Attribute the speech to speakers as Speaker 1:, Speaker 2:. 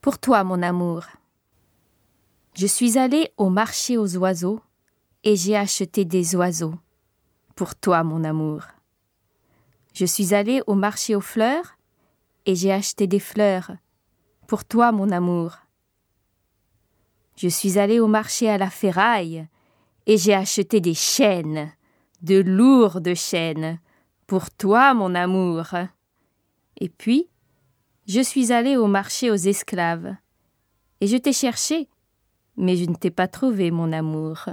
Speaker 1: Pour toi, mon amour. Je suis allée au marché aux oiseaux et j'ai acheté des oiseaux. Pour toi, mon amour. Je suis allée au marché aux fleurs et j'ai acheté des fleurs. Pour toi, mon amour. Je suis allée au marché à la ferraille et j'ai acheté des chaînes, de lourdes chaînes. Pour toi, mon amour. Et puis, je suis allée au marché aux esclaves. Et je t'ai cherché, mais je ne t'ai pas trouvé, mon amour.